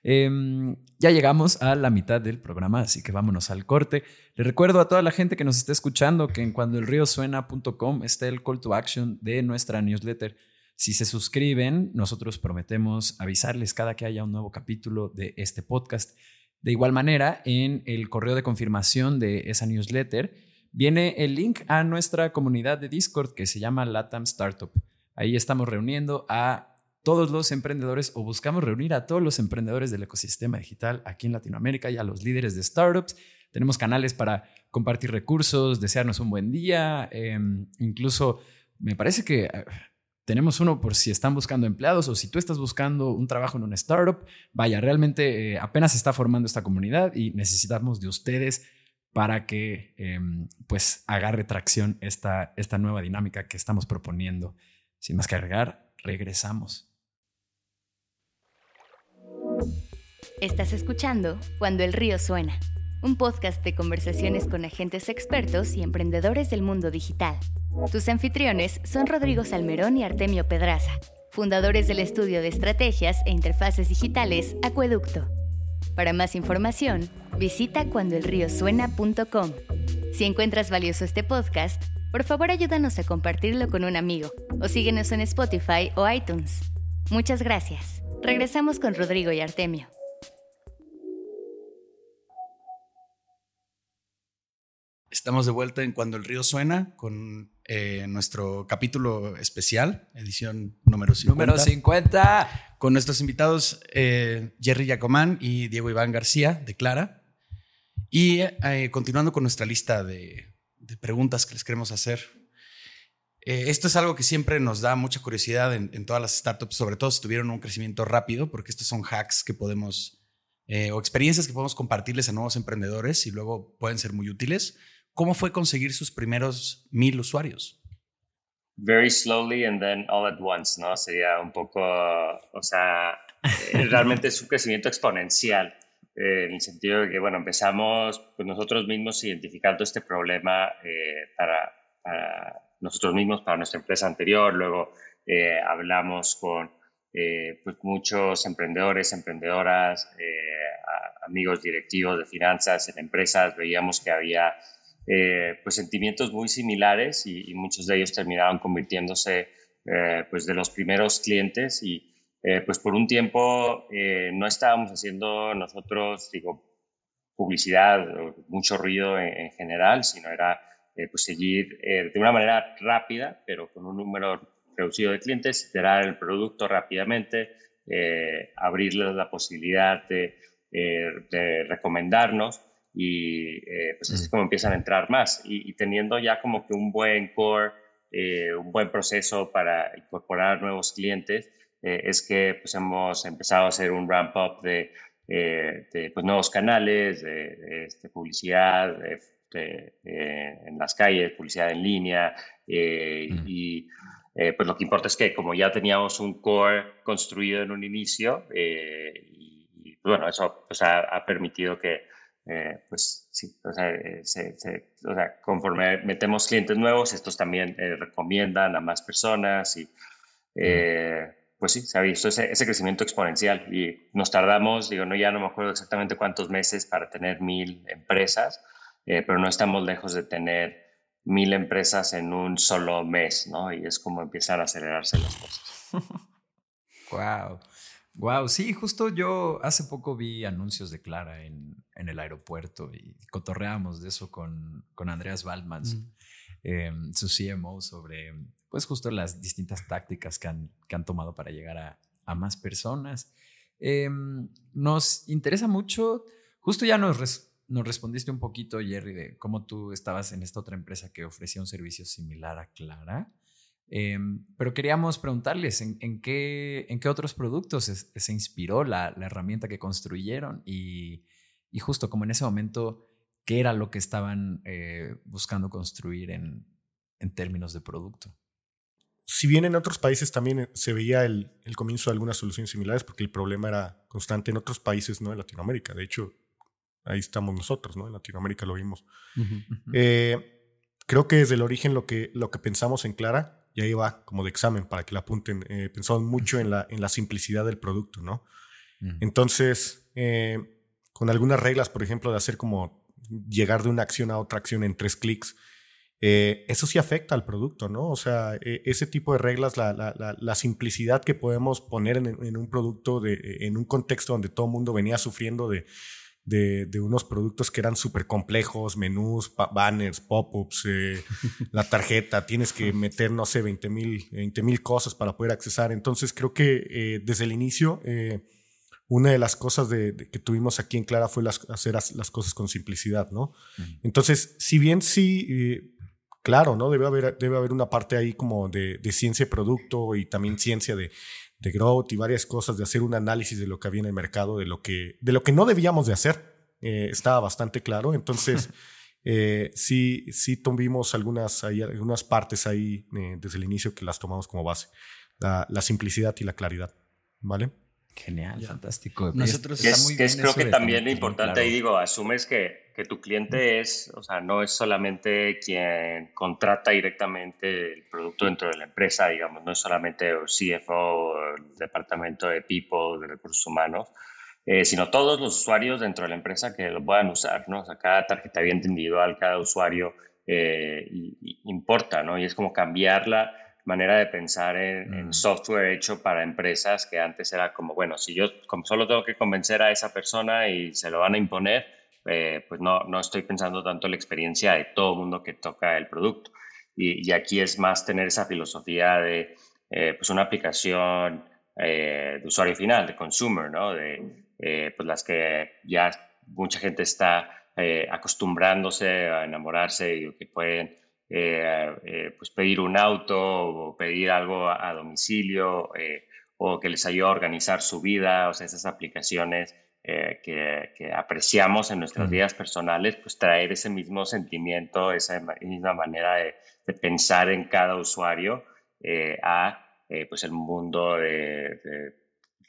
A: Em, ya llegamos a la mitad del programa, así que vámonos al corte. Le recuerdo a toda la gente que nos está escuchando que en cuandoelriosuena.com está el call to action de nuestra newsletter. Si se suscriben, nosotros prometemos avisarles cada que haya un nuevo capítulo de este podcast. De igual manera, en el correo de confirmación de esa newsletter viene el link a nuestra comunidad de Discord que se llama Latam Startup. Ahí estamos reuniendo a todos los emprendedores o buscamos reunir a todos los emprendedores del ecosistema digital aquí en Latinoamérica y a los líderes de startups. Tenemos canales para compartir recursos, desearnos un buen día, em, incluso me parece que eh, tenemos uno por si están buscando empleados o si tú estás buscando un trabajo en una startup. Vaya, realmente eh, apenas se está formando esta comunidad y necesitamos de ustedes para que em, pues agarre tracción esta, esta nueva dinámica que estamos proponiendo. Sin más que agregar, regresamos.
C: Estás escuchando Cuando el río suena, un podcast de conversaciones con agentes expertos y emprendedores del mundo digital. Tus anfitriones son Rodrigo Salmerón y Artemio Pedraza, fundadores del estudio de estrategias e interfaces digitales Acueducto. Para más información, visita cuandoelriosuena.com. Si encuentras valioso este podcast, por favor ayúdanos a compartirlo con un amigo o síguenos en Spotify o iTunes. Muchas gracias. Regresamos con Rodrigo y Artemio.
B: Estamos de vuelta en Cuando el río suena con eh, nuestro capítulo especial, edición número 50.
A: Número 50.
B: Con nuestros invitados eh, Jerry Yacomán y Diego Iván García de Clara. Y eh, continuando con nuestra lista de, de, preguntas que les queremos hacer. esto es algo que siempre nos da mucha curiosidad en, en, todas las startups, sobre todo si tuvieron un crecimiento rápido, porque estos son hacks que podemos, o experiencias que podemos compartirles a nuevos emprendedores y luego pueden ser muy útiles. ¿Cómo fue conseguir sus primeros mil usuarios?
E: Very slowly and then all at once, ¿no? Sería un poco, o sea, eh, [laughs] realmente es un crecimiento exponencial, eh, en el sentido de que, bueno, empezamos pues, nosotros mismos identificando este problema eh, para, para, nosotros mismos, para nuestra empresa anterior, luego eh, hablamos con pues muchos emprendedores, emprendedoras, amigos directivos de finanzas en empresas, veíamos que había eh, pues sentimientos muy similares y, muchos de ellos terminaron convirtiéndose eh, pues de los primeros clientes y eh, pues por un tiempo no estábamos haciendo nosotros, digo, publicidad, mucho ruido en, general, sino era pues seguir de una manera rápida, pero con un número reducido de clientes, iterar el producto rápidamente, abrirles la posibilidad de, de recomendarnos y eh, pues así es como empiezan a entrar más. Y, teniendo ya como que un buen core, eh, un buen proceso para incorporar nuevos clientes, eh, es que pues hemos empezado a hacer un ramp up de, de pues, nuevos canales, de, este, publicidad en las calles, publicidad en línea y pues lo que importa es que como ya teníamos un core construido en un inicio y, y, bueno, eso pues, ha, ha permitido que eh, pues sí, o sea, eh, o sea, conforme metemos clientes nuevos, estos también eh, recomiendan a más personas y pues sí, se ha visto ese, ese, crecimiento exponencial y nos tardamos, digo, no ya no me acuerdo exactamente cuántos meses para tener mil empresas, pero no estamos lejos de tener mil empresas en un solo mes, ¿no? Y es como empiezan a acelerarse las cosas. [laughs]
A: wow. Wow, sí, justo yo hace poco vi anuncios de Clara en, en el aeropuerto y cotorreamos de eso con, con Andreas Waldmans, eh, su CMO, sobre pues justo las distintas tácticas que han, que han tomado para llegar a, a más personas. Eh, nos interesa mucho, justo ya nos, nos respondiste un poquito, Jerry, de cómo tú estabas en esta otra empresa que ofrecía un servicio similar a Clara. Em, pero queríamos preguntarles en, qué, en qué otros productos se, inspiró la, la, herramienta que construyeron y, y, justo como en ese momento, qué era lo que estaban eh, buscando construir en, en, términos de producto.
D: Si bien en otros países también eh, se veía el, el, comienzo de algunas soluciones similares, porque el problema era constante en otros países, no en Latinoamérica. De hecho, ahí estamos nosotros, ¿no? En Latinoamérica lo vimos. eh, creo que desde el origen lo que, lo que pensamos en Clara, y ahí va como de examen para que la apunten, eh, pensamos mucho en la, en la simplicidad del producto, ¿no? Entonces, eh, con algunas reglas, por ejemplo, de hacer como llegar de una acción a otra acción en tres clics, eh, eso sí afecta al producto, ¿no? O sea, e, ese tipo de reglas, la, la, la, simplicidad que podemos poner en, en, un producto, de, en un contexto donde todo el mundo venía sufriendo de, de, de unos productos que eran súper complejos, menús, banners, pop-ups, eh, [laughs] la tarjeta, tienes que meter, no sé, 20 mil cosas para poder accesar. Entonces, creo que eh, desde el inicio... una de las cosas de, que tuvimos aquí en Clara fue las, hacer las cosas con simplicidad, ¿no? Entonces, si bien sí Claro, ¿no? Debe haber, debe haber una parte ahí como de, ciencia de producto y también ciencia de, growth y varias cosas, de hacer un análisis de lo que había en el mercado, de lo que, de lo que no debíamos de hacer. Eh, estaba bastante claro. Entonces, [laughs] eh, sí, sí tuvimos algunas, algunas partes ahí eh, desde el inicio que las tomamos como base. La, la simplicidad y la claridad. ¿Vale?
A: Genial, fantástico.
E: Nosotros que es, que es creo que también importante ahí digo, asumes que, que, tu cliente es, o sea, no es solamente quien contrata directamente el producto dentro de la empresa, digamos, no es solamente el CFO el departamento de people, de recursos humanos, eh, sino todos los usuarios dentro de la empresa que lo puedan usar, ¿no? O sea, cada tarjeta individual, cada usuario eh, importa, ¿no? Y es como cambiarla manera de pensar en, mm. software hecho para empresas que antes era como, bueno, si yo como solo tengo que convencer a esa persona y se lo van a imponer, eh, pues no, no estoy pensando tanto en la experiencia de todo el mundo que toca el producto. Y, aquí es más tener esa filosofía de eh, pues una aplicación eh, de usuario final, de consumer, ¿no? De pues las que ya mucha gente está acostumbrándose a enamorarse y que pueden eh, eh, pues pedir un auto o pedir algo a, domicilio eh, o que les ayude a organizar su vida, o sea, esas aplicaciones que, apreciamos en nuestras vidas personales, pues traer ese mismo sentimiento, esa misma manera de, pensar en cada usuario a pues el mundo de, de,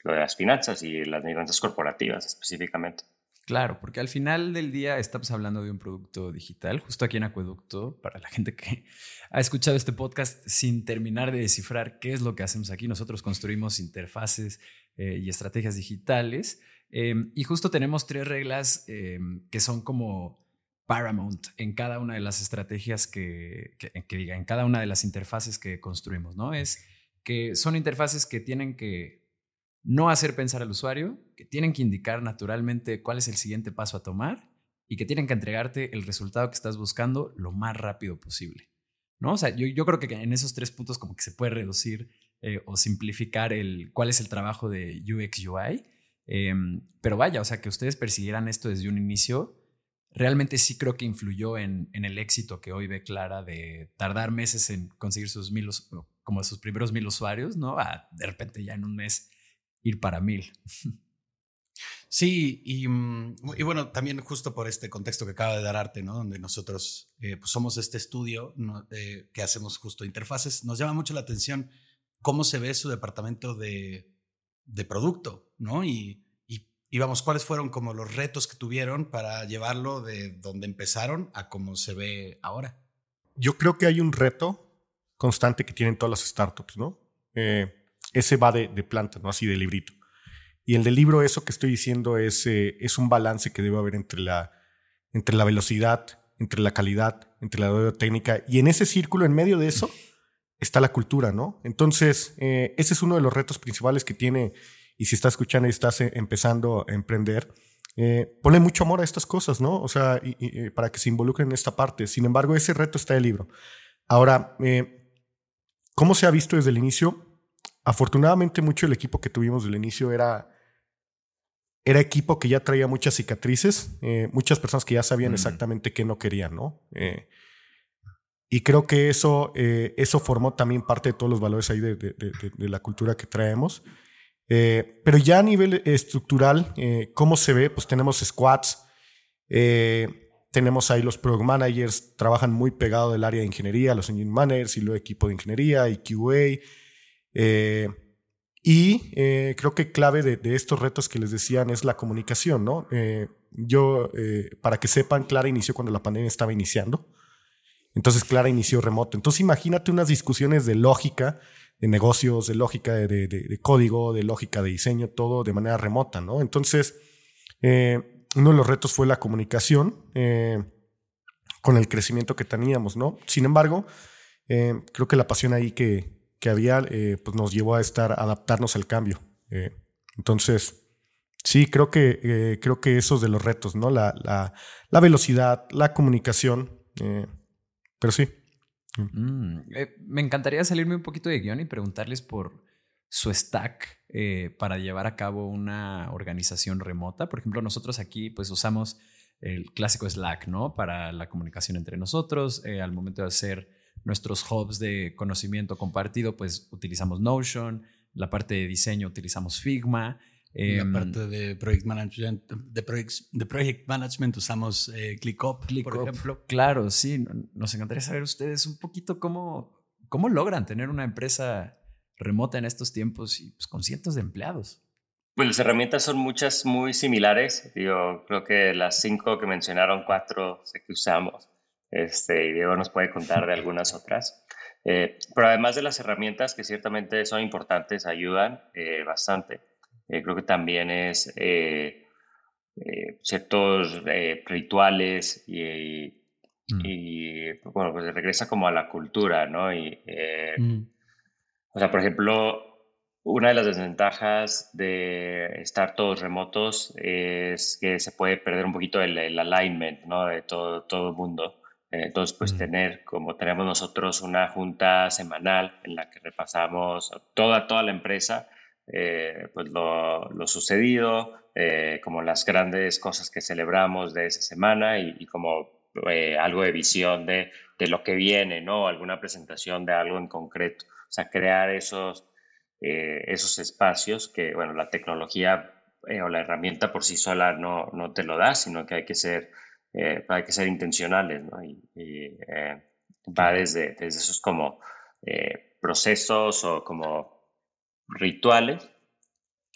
E: las finanzas y las finanzas corporativas específicamente.
A: Claro, porque al final del día estamos hablando de un producto digital, justo aquí en Acueducto, para la gente que [laughs] ha escuchado este podcast sin terminar de descifrar qué es lo que hacemos aquí. Nosotros construimos interfaces eh, y estrategias digitales em, y justo tenemos tres reglas em, que son como paramount en cada una de las estrategias que, que diga, en cada una de las interfaces que construimos, ¿no? Es que son interfaces que tienen que no hacer pensar al usuario, que tienen que indicar naturalmente cuál es el siguiente paso a tomar y que tienen que entregarte el resultado que estás buscando lo más rápido posible. ¿no? O sea, yo, creo que en esos tres puntos como que se puede reducir eh, o simplificar el cuál es el trabajo de UX UI. Em, pero vaya, o sea, que ustedes persiguieran esto desde un inicio, realmente sí creo que influyó en, el éxito que hoy ve Clara de tardar meses en conseguir sus mil, como sus primeros mil usuarios, ¿no? De repente ya en un mes ir para mil.
B: Sí, y, mm, y, bueno, también justo por este contexto que acaba de dar Arte, ¿no? Donde nosotros eh, pues somos este estudio eh, que hacemos justo interfaces, nos llama mucho la atención cómo se ve su departamento de, de producto, ¿no? Y, y, y, vamos, ¿cuáles fueron como los retos que tuvieron para llevarlo de donde empezaron a cómo se ve ahora?
D: Yo creo que hay un reto constante que tienen todas las startups, ¿no? Eh, ese va de, planta, ¿no? Así de librito. Y el del libro, eso que estoy diciendo es, eh, es un balance que debe haber entre la, entre la velocidad, entre la calidad, entre la técnica. Y en ese círculo, en medio de eso, está la cultura, ¿no? Entonces, eh, ese es uno de los retos principales que tiene, y si estás escuchando y estás eh, empezando a emprender, eh, ponle mucho amor a estas cosas, ¿no? O sea, para que se involucren en esta parte. Sin embargo, ese reto está en el libro. Ahora, ¿cómo se ha visto desde el inicio? Afortunadamente mucho el equipo que tuvimos del inicio era, era equipo que ya traía muchas cicatrices, eh, muchas personas que ya sabían exactamente qué no querían, ¿no? Eh, y creo que eso, eh, eso formó también parte de todos los valores ahí de, de, la cultura que traemos. pero ya a nivel estructural, ¿cómo se ve? Pues tenemos squads, tenemos ahí los product managers, trabajan muy pegado del área de ingeniería, los engine managers y luego equipo de ingeniería y QA. Eh, y eh, creo que clave de, estos retos que les decían es la comunicación, ¿no? Eh, yo, para que sepan, Clara inició cuando la pandemia estaba iniciando. Entonces Clara inició remoto. Entonces imagínate unas discusiones de lógica, de negocios, de lógica de, código, de lógica de diseño, todo de manera remota, ¿no? Entonces, eh, uno de los retos fue la comunicación eh, con el crecimiento que teníamos, ¿no? Sin embargo, eh, creo que la pasión ahí que, que había pues nos llevó a estar, adaptarnos al cambio. entonces, Sí, creo que, creo que esos de los retos, ¿no? La, la, velocidad, la comunicación, eh, pero sí.
A: Mm, eh, me encantaría salirme un poquito de guion y preguntarles por su stack eh, para llevar a cabo una organización remota. Por ejemplo, nosotros aquí pues usamos el clásico Slack, ¿no? Para la comunicación entre nosotros. al momento de hacer nuestros hubs de conocimiento compartido, pues utilizamos Notion. La parte de diseño utilizamos Figma.
B: En la em, parte de project management, de project, management usamos eh, ClickUp, por ejemplo.
A: Claro, sí. Nos encantaría saber ustedes un poquito cómo, cómo logran tener una empresa remota en estos tiempos y pues, con cientos de empleados.
E: Pues las herramientas son muchas muy similares. Yo creo que las cinco que mencionaron, cuatro sé que usamos. Este, y Diego nos puede contar de algunas otras. Eh, pero además de las herramientas que ciertamente son importantes, ayudan eh, bastante. Eh, creo que también es eh, eh, ciertos rituales y, mm. bueno, pues regresa como a la cultura, ¿no? Y, mm. O sea, por ejemplo, una de las desventajas de estar todos remotos es que se puede perder un poquito el, alignment, ¿no? De todo, todo el mundo. Entonces, pues mm. tener, como tenemos nosotros, una junta semanal en la que repasamos toda, toda la empresa eh, pues lo, sucedido, eh, como las grandes cosas que celebramos de esa semana y, como eh, algo de visión de, de, lo que viene, ¿no? Alguna presentación de algo en concreto. O sea, crear esos, esos espacios que, bueno, la tecnología o la herramienta por sí sola no, no te lo da, sino que hay que ser, hay que ser intencionales, ¿no? Y, va desde, desde esos como procesos o como rituales,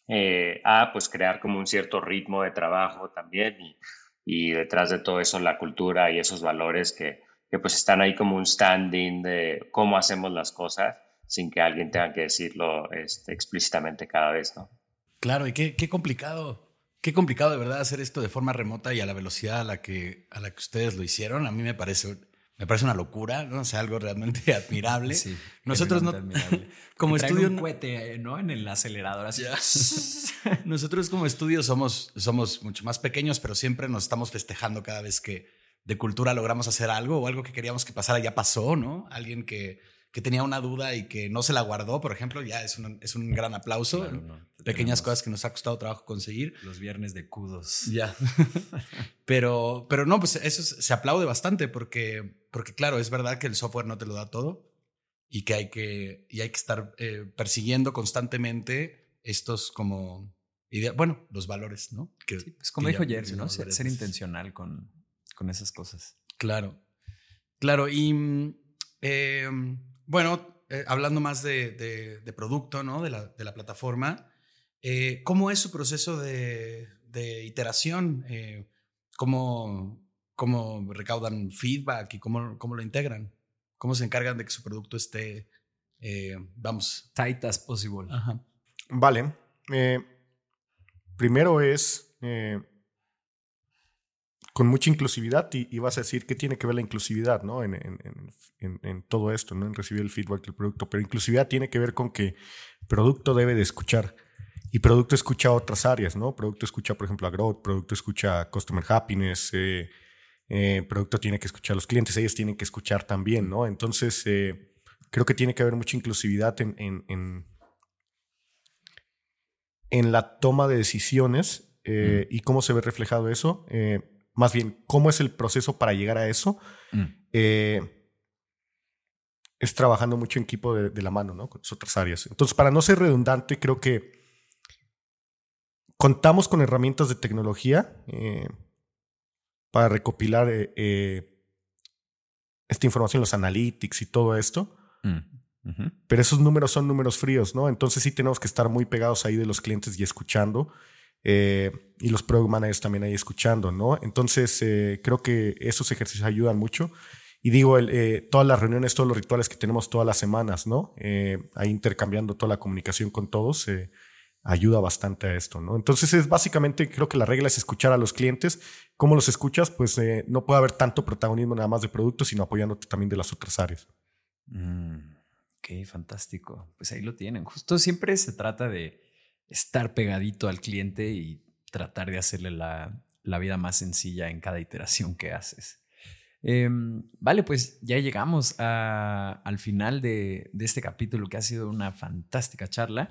E: eh, a pues crear como un cierto ritmo de trabajo también y, y, detrás de todo eso la cultura y esos valores que, que, pues están ahí como un standing de cómo hacemos las cosas sin que alguien tenga que decirlo este, explícitamente cada vez, ¿no?
B: Claro, y qué, qué complicado, qué complicado de verdad hacer esto de forma remota y a la velocidad a la que, a la que ustedes lo hicieron. A mí me parece me parece una locura, ¿no? O sea, algo realmente [laughs] admirable. Sí, Nosotros no, [laughs]
A: como estudio, un cohete, ¿no? En el acelerador, así. [laughs]
B: Nosotros como estudio somos, somos mucho más pequeños, pero siempre nos estamos festejando cada vez que de cultura logramos hacer algo o algo que queríamos que pasara ya pasó, ¿no? Alguien que que tenía una duda y que no se la guardó, por ejemplo, ya es un, es un gran aplauso. Pequeñas cosas que nos ha costado trabajo conseguir.
A: Los viernes de kudos.
B: Ya. [laughs] pero, pero no, pues eso se aplaude bastante porque, porque, claro, es verdad que el software no te lo da todo y que hay que, y hay que estar eh, persiguiendo constantemente estos como ideas, bueno, los valores, ¿no?
A: Que, pues como dijo Jersey, ¿no? Ser, intencional con, con esas cosas.
B: Claro. Claro. Y eh, bueno, eh, hablando más de, de, producto, ¿no? De la, de la plataforma, eh, ¿cómo es su proceso de, de iteración? Eh, ¿cómo, ¿cómo, recaudan feedback y cómo, cómo, lo integran? ¿Cómo se encargan de que su producto esté, vamos?
A: Tight as possible.
D: Vale. primero es con mucha inclusividad y, vas a decir qué tiene que ver la inclusividad ¿no? En, todo esto, ¿no? en recibir el feedback del producto. Pero inclusividad tiene que ver con que producto debe de escuchar y producto escucha otras áreas, ¿no? Producto escucha, por ejemplo, a growth, producto escucha a customer happiness, eh, eh, producto tiene que escuchar a los clientes, ellos tienen que escuchar también, ¿no? Entonces, eh, creo que tiene que haber mucha inclusividad en, en, en, la toma de decisiones mm. y cómo se ve reflejado eso más bien cómo es el proceso para llegar a eso, mm. eh, es trabajando mucho en equipo de, la mano, ¿no? Con otras áreas. Entonces, para no ser redundante, creo que contamos con herramientas de tecnología eh, para recopilar eh, esta información, los analytics y todo esto. Mm. Pero esos números son números fríos, ¿no? Entonces sí tenemos que estar muy pegados ahí de los clientes y escuchando. Eh, y los product managers también ahí escuchando, ¿no? Entonces, eh, creo que esos ejercicios ayudan mucho. y digo, el, todas las reuniones, todos los rituales que tenemos todas las semanas, ¿no? ahí intercambiando toda la comunicación con todos ayuda bastante a esto, ¿no? Entonces es básicamente, creo que la regla es escuchar a los clientes. ¿Cómo los escuchas? Pues eh, no puede haber tanto protagonismo nada más de productos, sino apoyándote también de las otras áreas.
A: Mm, ok, fantástico. Pues ahí lo tienen. Justo siempre se trata de estar pegadito al cliente y tratar de hacerle la, vida más sencilla en cada iteración que haces. Em, vale, pues ya llegamos al final de, de este capítulo que ha sido una fantástica charla.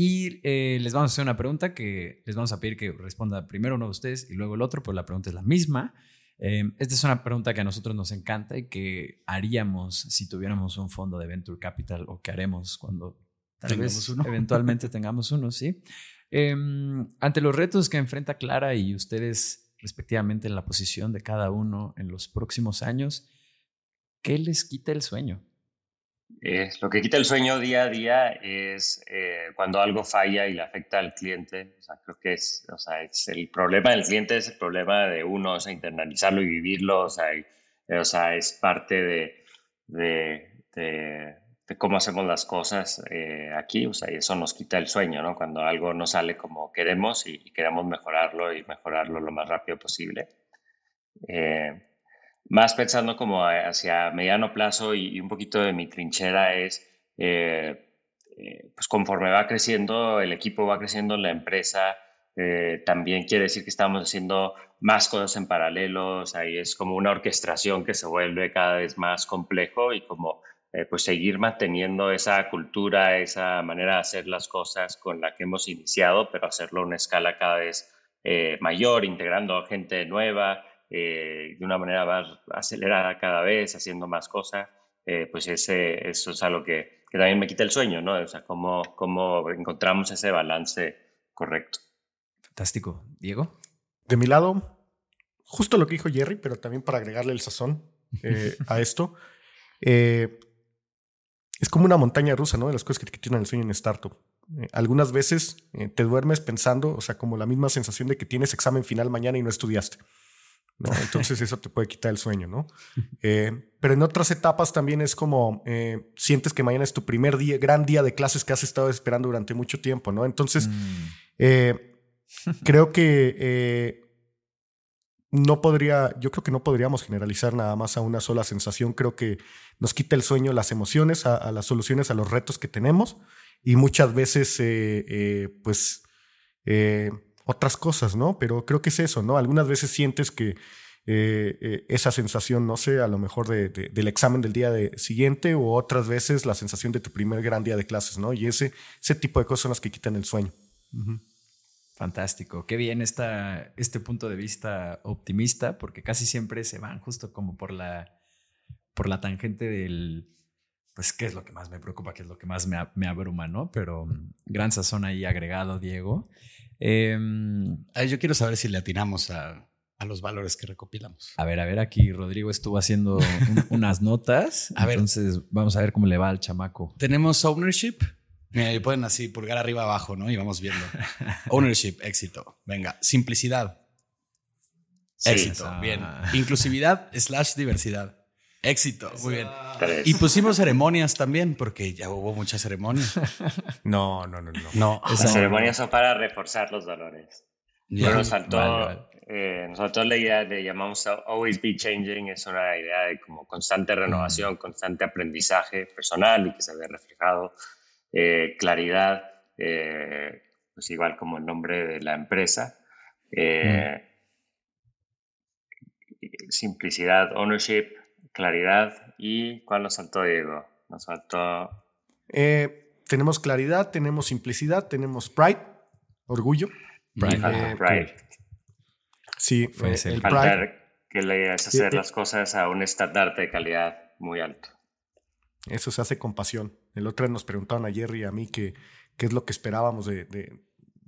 A: Y eh, les vamos a hacer una pregunta que les vamos a pedir que responda primero uno de ustedes y luego el otro, pues la pregunta es la misma. Eh, esta es una pregunta que a nosotros nos encanta y que haríamos si tuviéramos un fondo de Venture Capital o que haremos cuando tal vez uno. [laughs] eventualmente tengamos uno, ¿sí? Em, ante los retos que enfrenta Clara y ustedes respectivamente en la posición de cada uno en los próximos años, ¿qué les quita el sueño?
E: lo que quita el sueño día a día es eh, cuando algo falla y le afecta al cliente. O sea, creo que es, o sea, es el problema del cliente es el problema de uno, o sea, internalizarlo y vivirlo, o sea, o sea es parte de, de, de, cómo hacemos las cosas eh, aquí, o sea, y eso nos quita el sueño, ¿no? Cuando algo no sale como queremos y, y queremos mejorarlo y mejorarlo lo más rápido posible. Eh, más pensando como hacia mediano plazo y, un poquito de mi trinchera es, eh, eh, pues conforme va creciendo el equipo, va creciendo la empresa, eh, también quiere decir que estamos haciendo más cosas en paralelo, ahí es como una orquestación que se vuelve cada vez más complejo y como pues seguir manteniendo esa cultura, esa manera de hacer las cosas con la que hemos iniciado, pero hacerlo a una escala cada vez mayor, integrando gente nueva, eh, de una manera más acelerada cada vez, haciendo más cosas, eh, pues ese, eso es algo que, que, también me quita el sueño, ¿no? O sea, cómo, cómo encontramos ese balance correcto.
A: Fantástico. Diego.
D: De mi lado, justo lo que dijo Jerry, pero también para agregarle el sazón eh, a esto. Es como una montaña rusa, ¿no? De las cosas que te quitan el sueño en startup. algunas veces te duermes pensando, o sea, como la misma sensación de que tienes examen final mañana y no estudiaste. ¿no? Entonces eso te puede quitar el sueño, ¿no? [laughs] Eh, pero en otras etapas también es como eh, sientes que mañana es tu primer día, gran día de clases que has estado esperando durante mucho tiempo, ¿no? Entonces, mm. eh, [laughs] creo que no podría, yo creo que no podríamos generalizar nada más a una sola sensación. Creo que nos quita el sueño las emociones, a, las soluciones, a los retos que tenemos y muchas veces, pues, otras cosas, ¿no? Pero creo que es eso, ¿no? Algunas veces sientes que eh, eh, esa sensación, no sé, a lo mejor de, del examen del día de siguiente o otras veces la sensación de tu primer gran día de clases, ¿no? Y ese, ese tipo de cosas son las que quitan el sueño.
A: Fantástico. Qué bien está este punto de vista optimista, porque casi siempre se van justo como por la, por la tangente del, pues, qué es lo que más me preocupa, qué es lo que más me, me abruma, ¿no? Pero mm, gran sazón ahí agregado, Diego.
B: Em, yo quiero saber si le atinamos a, los valores que recopilamos.
A: A ver, a ver, aquí Rodrigo estuvo haciendo unas notas. [laughs] A entonces vamos a ver cómo le va al chamaco.
B: Tenemos ownership. Mira, pueden así pulgar arriba abajo, ¿no? Y vamos viendo. ownership, éxito. Venga, simplicidad. éxito. Bien. Inclusividad slash diversidad. Éxito, muy bien. Y pusimos ceremonias también, porque ya hubo muchas ceremonias.
D: No, no, no, no.
E: no Las ceremonias son para reforzar los valores. Pero nos faltó, eh, nosotros la idea le llamamos Always Be Changing, es una idea de como constante renovación, mm. constante aprendizaje personal y que se ve reflejado. Eh, claridad, eh, pues igual como el nombre de la empresa. Mm. Simplicidad, ownership, claridad y ¿cuál nos faltó, Diego? Nos faltó...
D: Eh, tenemos claridad, tenemos simplicidad, tenemos pride, orgullo.
E: Pride. Eh, pride.
D: Sí,
E: Puede ser. el pride. Que le es hacer las cosas a un estándar de calidad muy alto.
D: Eso se hace con pasión. El otro día nos preguntaron a Jerry y a mí qué es lo que esperábamos de, de,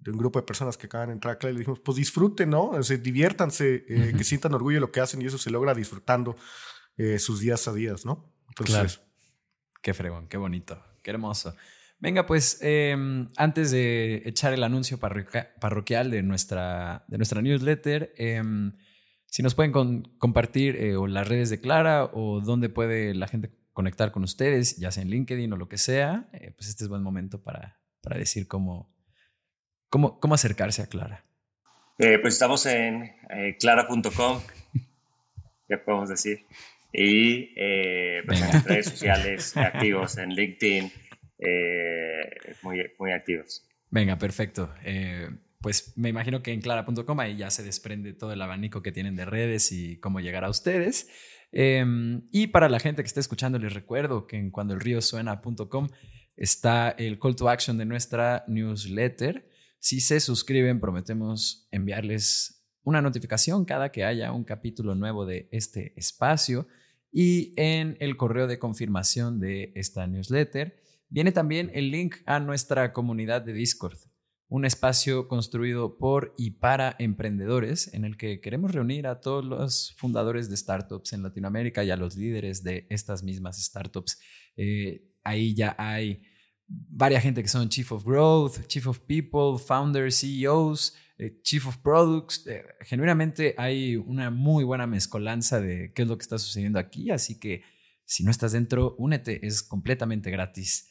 D: un grupo de personas que acaban de entrar a y le dijimos, pues disfruten, ¿no? O diviértanse, eh, que sientan orgullo de lo que hacen y eso se logra disfrutando eh, sus días a días, ¿no?
A: Entonces, Qué fregón, qué bonito, qué hermoso. Venga, pues em, antes de echar el anuncio parroquial de nuestra, de nuestra newsletter, em, si nos pueden compartir eh, o las redes de Clara o dónde puede la gente conectar con ustedes, ya sea en LinkedIn o lo que sea, eh, pues este es buen momento para, para decir cómo, cómo, cómo acercarse a Clara.
E: Eh, pues estamos en clara.com, [laughs] ¿qué podemos decir? Y pues en redes sociales [laughs] activos, en LinkedIn, muy, muy activos.
A: Venga, perfecto pues me imagino que en clara.com ahí ya se desprende todo el abanico que tienen de redes y cómo llegar a ustedes. Em, y para la gente que está escuchando, les recuerdo que en cuandoelriosuena.com está el call to action de nuestra newsletter. Si se suscriben, prometemos enviarles una notificación cada que haya un capítulo nuevo de este espacio. Y en el correo de confirmación de esta newsletter viene también el link a nuestra comunidad de Discord un espacio construido por y para emprendedores en el que queremos reunir a todos los fundadores de startups en Latinoamérica y a los líderes de estas mismas startups. Eh, ahí ya hay varias gente que son Chief of Growth, Chief of People, Founders, CEOs, eh, Chief of Products. Eh, genuinamente hay una muy buena mezcolanza de qué es lo que está sucediendo aquí, así que si no estás dentro, únete, es completamente gratis.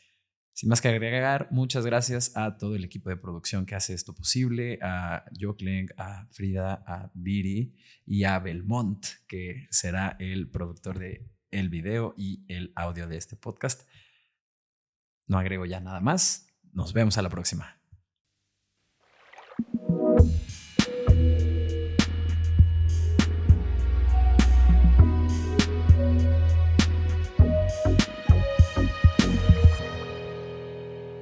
A: Sin más que agregar, muchas gracias a todo el equipo de producción que hace esto posible, a Jokleng, a Frida, a Viri y a Belmont, que será el productor de el video y el audio de este podcast. No agrego ya nada más. Nos vemos a la próxima.